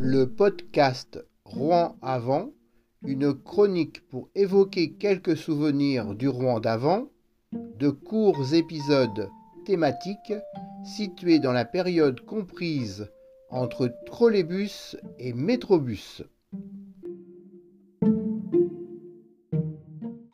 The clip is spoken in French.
le podcast Rouen avant, une chronique pour évoquer quelques souvenirs du Rouen d'avant, de courts épisodes thématiques situés dans la période comprise entre trolleybus et métrobus.